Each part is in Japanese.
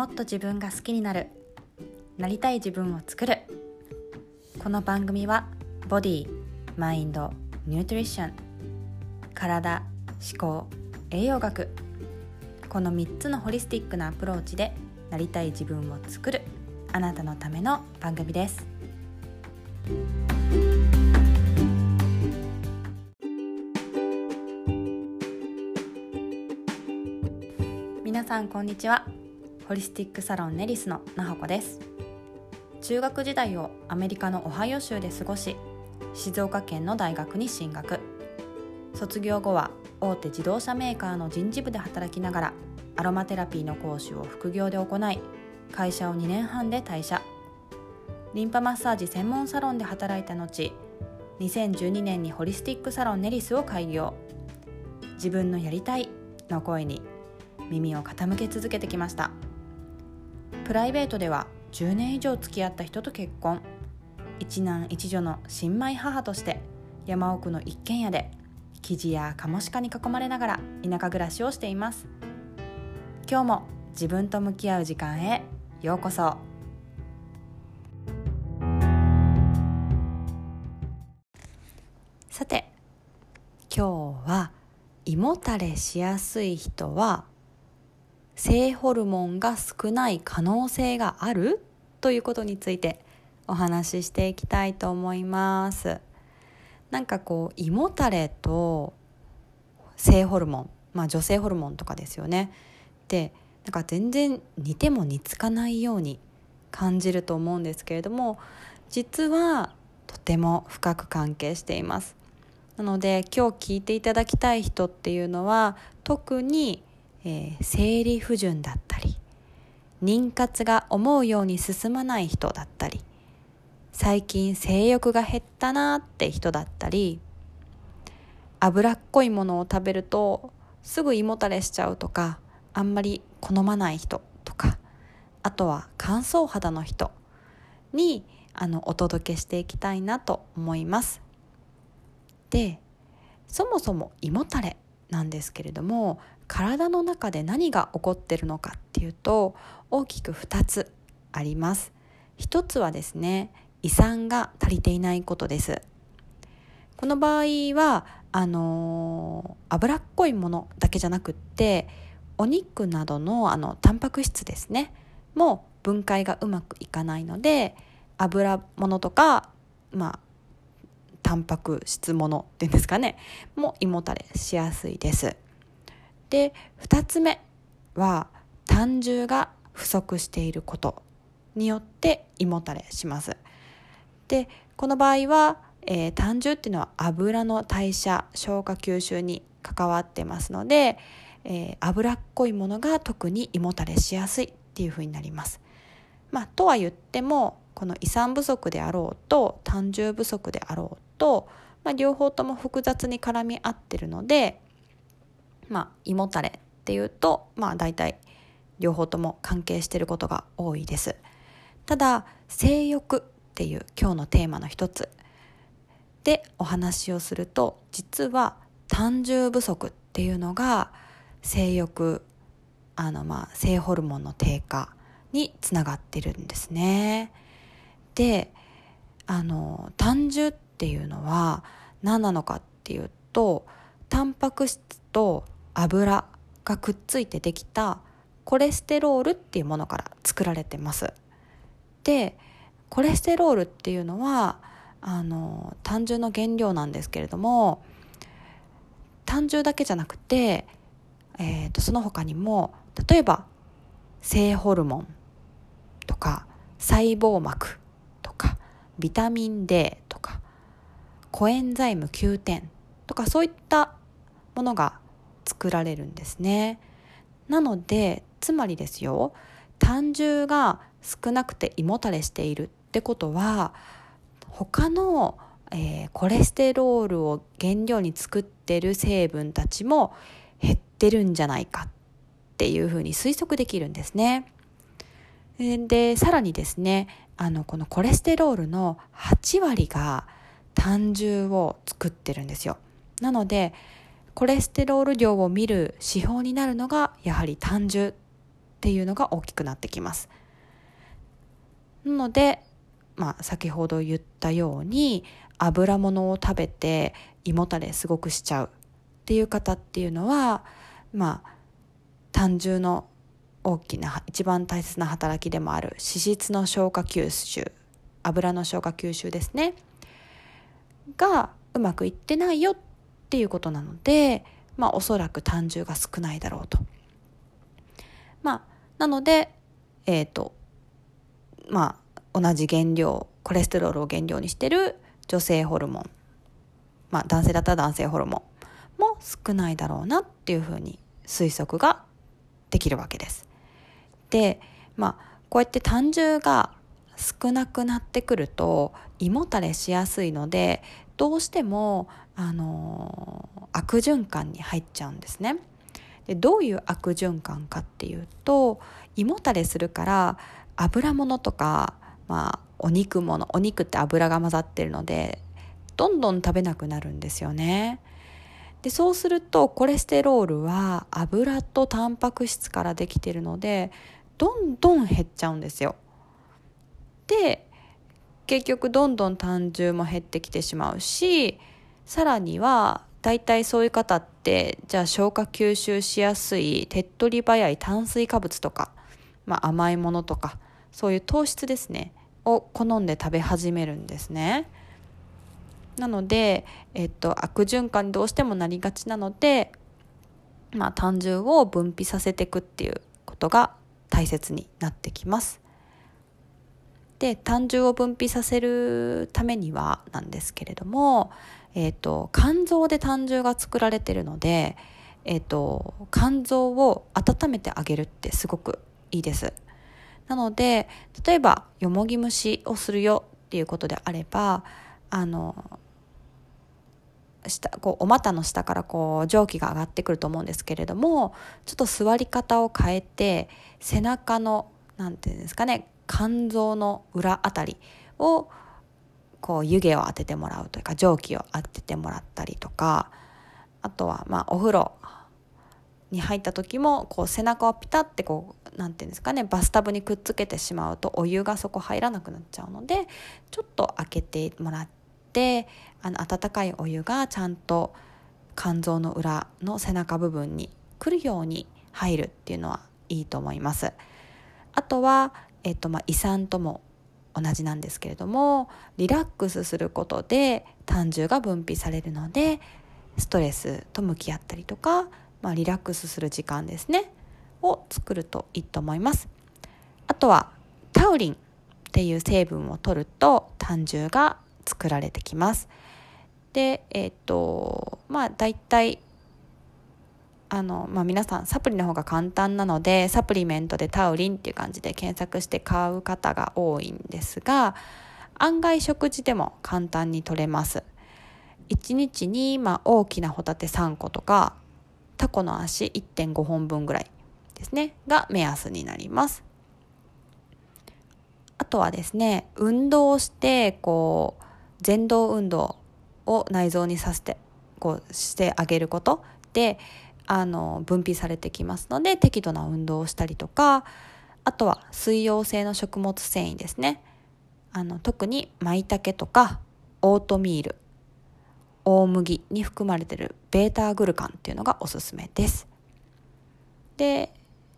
もっと自分が好きになる。なりたい自分を作る。この番組はボディマインドニュートリション体思考栄養学。この3つのホリスティックなアプローチでなりたい自分を作る。あなたのための番組です。皆さんこんにちは。ホリスティックサロンネリスのなほこです。中学時代をアメリカのオハイオ州で過ごし静岡県の大学に進学。卒業後は大手自動車メーカーの人事部で働きながらアロマテラピーの講師を副業で行い会社を2年半で退社。リンパマッサージ専門サロンで働いた後2012年にホリスティックサロンネリスを開業。自分のやりたいの声に耳を傾け続けてきました。プライベートでは10年以上付き合った人と結婚。一男一女の新米母として山奥の一軒家で生地やカモシカに囲まれながら田舎暮らしをしています。今日も自分と向き合う時間へようこそ。さて今日は胃もたれしやすい人は性ホルモンが少ない可能性があるということについてお話ししていきたいと思います。なんかこう胃もたれと性ホルモンまあ女性ホルモンとかですよね。でなんか全然似ても似つかないように感じると思うんですけれども実はとても深く関係しています。なので今日聞いていただきたい人っていうのは特にえー、生理不順だったり妊活が思うように進まない人だったり最近性欲が減ったなって人だったり脂っこいものを食べるとすぐ胃もたれしちゃうとかあんまり好まない人とかあとは乾燥肌の人にあのお届けしていきたいなと思います。でそもそも胃もたれなんですけれども体の中で何が起こってるのかっていうと大きく2つあります。一つはですね胃酸が足りていないことです。この場合はあのー、脂っこいものだけじゃなくってお肉などのあのタンパク質ですねも分解がうまくいかないので油物とかまあタンパク質ものっていうんですかね。も胃もたれしやすいです。で2つ目は胆汁が不足していることによって胃もたれします。でこの場合は、えー、胆汁っていうのは油の代謝消化吸収に関わってますので、えー、脂っこいものが特に胃もたれしやすいっていうふうになります。まあとは言ってもこの胃酸不足であろうと胆汁不足であろうと、まあ、両方とも複雑に絡み合ってるのでまあ、胃もたれっていうと、まあ、大体両方とも関係してることが多いです。ただ性欲っていう今日のテーマの一つでお話をすると実は胆汁不足っていうのが性欲あのまあ性ホルモンの低下につながってるんですね。であの胆汁ってていうのは何なのかっていうとタンパク質と油がくっついてできたコレステロールっていうものから作られてます。でコレステロールっていうのはあの単純の原料なんですけれども単純だけじゃなくて、えーと、その他にも例えば性ホルモンとか細胞膜とかビタミン D コエンザイム Q 点とかそういったものが作られるんですねなのでつまりですよ胆汁が少なくて胃もたれしているってことは他の、えー、コレステロールを原料に作ってる成分たちも減ってるんじゃないかっていうふうに推測できるんですね。でさらにですねあのこのコレステロールの8割が胆汁を作ってるんですよ。なのでコレステロール量を見る指標になるのがやはり胆汁っていうのが大きくなってきますなので、まあ、先ほど言ったように油物を食べて胃もたれすごくしちゃうっていう方っていうのはまあ胆汁の大きな一番大切な働きでもある脂質の消化吸収油の消化吸収ですねがうまくいってないよっていうことなのでまあおそらく胆汁が少ないだろうと。まあなのでえっ、ー、とまあ同じ原料コレステロールを原料にしてる女性ホルモンまあ男性だったら男性ホルモンも少ないだろうなっていうふうに推測ができるわけです。でまあこうやって胆汁が少なくなってくると胃もたれしやすいのでどうしても、あの、悪循環に入っちゃうんですね。でどういう悪循環かっていうと胃もたれするから油物とか、まあ、お肉もお肉って油が混ざってるのでどんどん食べなくなるんですよね。でそうするとコレステロールは油とタンパク質からできてるのでどんどん減っちゃうんですよ。で結局どんどん胆汁も減ってきてしまうしさらには大体そういう方ってじゃあ消化吸収しやすい手っ取り早い炭水化物とか、まあ、甘いものとかそういう糖質ですねを好んで食べ始めるんですね。なので、えっと、悪循環にどうしてもなりがちなので、まあ、胆汁を分泌させていくっていうことが大切になってきます。で胆汁を分泌させるためにはなんですけれども、えーと、肝臓で胆汁が作られてるので、えーと、肝臓を温めてあげるってすごくいいです。なので例えばよもぎ蒸しをするよっていうことであればあの下こうお股の下からこう蒸気が上がってくると思うんですけれどもちょっと座り方を変えて背中の何て言うんですかね肝臓の裏あたりをこう湯気を当ててもらうというか蒸気を当ててもらったりとかあとはまあお風呂に入った時もこう背中をピタッてこう何て言うんですかねバスタブにくっつけてしまうとお湯がそこ入らなくなっちゃうのでちょっと開けてもらってあの温かいお湯がちゃんと肝臓の裏の背中部分に来るように入るっていうのはいいと思います。あとは、えっとまあ、胃酸とも同じなんですけれどもリラックスすることで胆汁が分泌されるのでストレスと向き合ったりとか、まあ、リラックスする時間ですねを作るといいと思います。あとはタウリンっていう成分を取ると胆汁が作られてきます。でえっ、とまあ大体あの、まあ、皆さんサプリの方が簡単なのでサプリメントでタウリンっていう感じで検索して買う方が多いんですが案外食事でも簡単に取れます。1日にまあ大きなホタテ3個とかタコの足1.5本分ぐらいですねが目安になります。あとはですね運動をしてこう前動運動を内臓にさせてこうしてあげること。であの分泌されてきますので適度な運動をしたりとかあとは水溶性の食物繊維ですね。あの特に舞茸とかオートミール大麦に含まれてるベータグルカンっていうのがおすすめです。で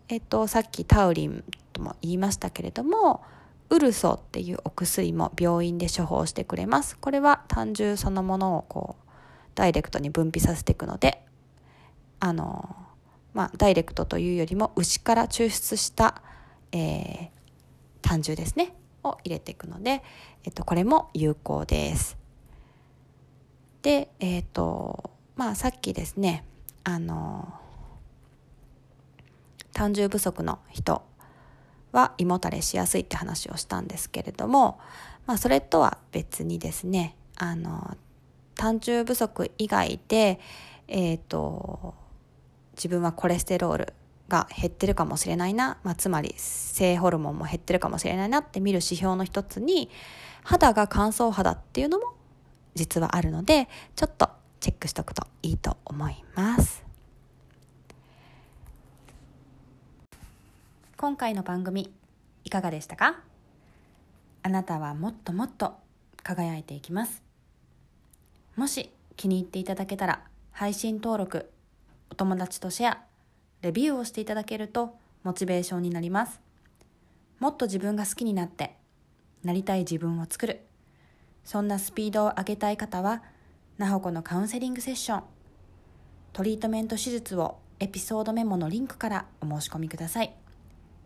えっとさっきタウリンとも言いましたけれどもウルソっていうお薬も病院で処方してくれます。これは胆汁そのものをこうダイレクトに分泌させていくのであのまあダイレクトというよりも牛から抽出した、えー、胆汁ですねを入れていくので、えっと、これも有効です。でえっ、とまあさっきですねあの胆汁不足の人は胃もたれしやすいって話をしたんですけれども、まあ、それとは別にですねあの胆汁不足以外で、えーと自分はコレステロールが減ってるかもしれないな、まあ、つまり性ホルモンも減ってるかもしれないなって見る指標の一つに肌が乾燥肌っていうのも実はあるのでちょっとチェックしとくといいと思います。今回の番組いかがでしたか？あなたはもっともっと輝いていきます。もし気に入っていただけたら配信登録お友達とシェアレビューをしていただけるとモチベーションになります。もっと自分が好きになってなりたい自分を作る。そんなスピードを上げたい方はなほこのカウンセリングセッション。トリートメント手術をエピソードメモのリンクからお申し込みください。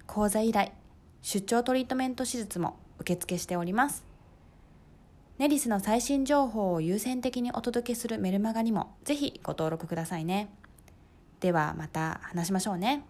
講座依頼出張トリートメント手術も受付しております。ネリスの最新情報を優先的にお届けするメルマガにもぜひご登録くださいね。ではまた話しましょうね。